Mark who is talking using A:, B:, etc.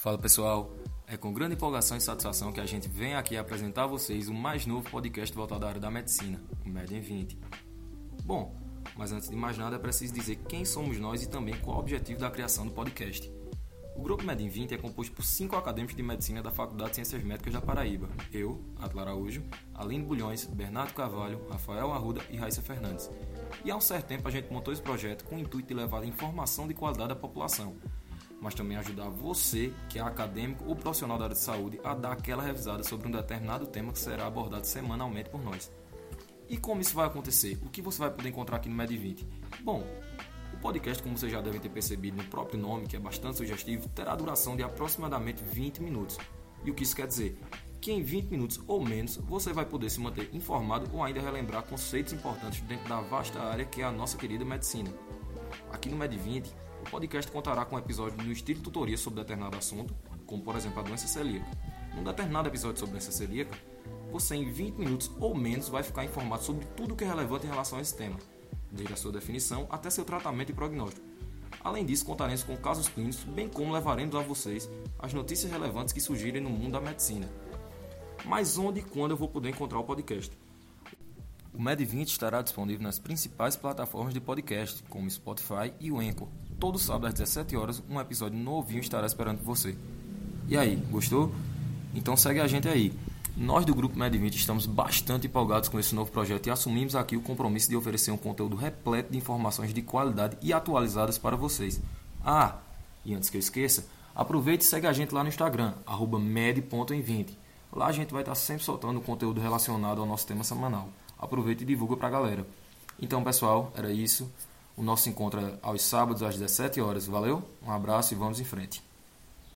A: Fala pessoal, é com grande empolgação e satisfação que a gente vem aqui apresentar a vocês o mais novo podcast voltado à área da medicina, o Med em 20. Bom, mas antes de mais nada é preciso dizer quem somos nós e também qual o objetivo da criação do podcast. O grupo Med em 20 é composto por cinco acadêmicos de medicina da Faculdade de Ciências Médicas da Paraíba. Eu, Atla Araújo, Aline Bulhões, Bernardo Carvalho, Rafael Arruda e Raíssa Fernandes. E há um certo tempo a gente montou esse projeto com o intuito de levar informação de qualidade à população mas também ajudar você, que é acadêmico ou profissional da área de saúde, a dar aquela revisada sobre um determinado tema que será abordado semanalmente por nós. E como isso vai acontecer? O que você vai poder encontrar aqui no Med20? Bom, o podcast, como vocês já devem ter percebido no próprio nome, que é bastante sugestivo, terá duração de aproximadamente 20 minutos. E o que isso quer dizer? Que em 20 minutos ou menos você vai poder se manter informado ou ainda relembrar conceitos importantes dentro da vasta área que é a nossa querida medicina. Aqui no Med20 o podcast contará com episódios no estilo tutoria sobre determinado assunto, como por exemplo a doença celíaca. Num determinado episódio sobre doença celíaca, você em 20 minutos ou menos vai ficar informado sobre tudo o que é relevante em relação a esse tema, desde a sua definição até seu tratamento e prognóstico. Além disso, contaremos com casos clínicos, bem como levaremos a vocês as notícias relevantes que surgirem no mundo da medicina. Mas onde e quando eu vou poder encontrar o podcast? O Med20 estará disponível nas principais plataformas de podcast, como Spotify e o Anchor. Todo sábado às 17 horas, um episódio novinho estará esperando você. E aí, gostou? Então segue a gente aí. Nós do Grupo Med20 estamos bastante empolgados com esse novo projeto e assumimos aqui o compromisso de oferecer um conteúdo repleto de informações de qualidade e atualizadas para vocês. Ah, e antes que eu esqueça, aproveite e segue a gente lá no Instagram, med.em20. Lá a gente vai estar sempre soltando conteúdo relacionado ao nosso tema semanal aproveita e divulga para a galera. Então, pessoal, era isso. O nosso encontro é aos sábados às 17 horas. Valeu? Um abraço e vamos em frente.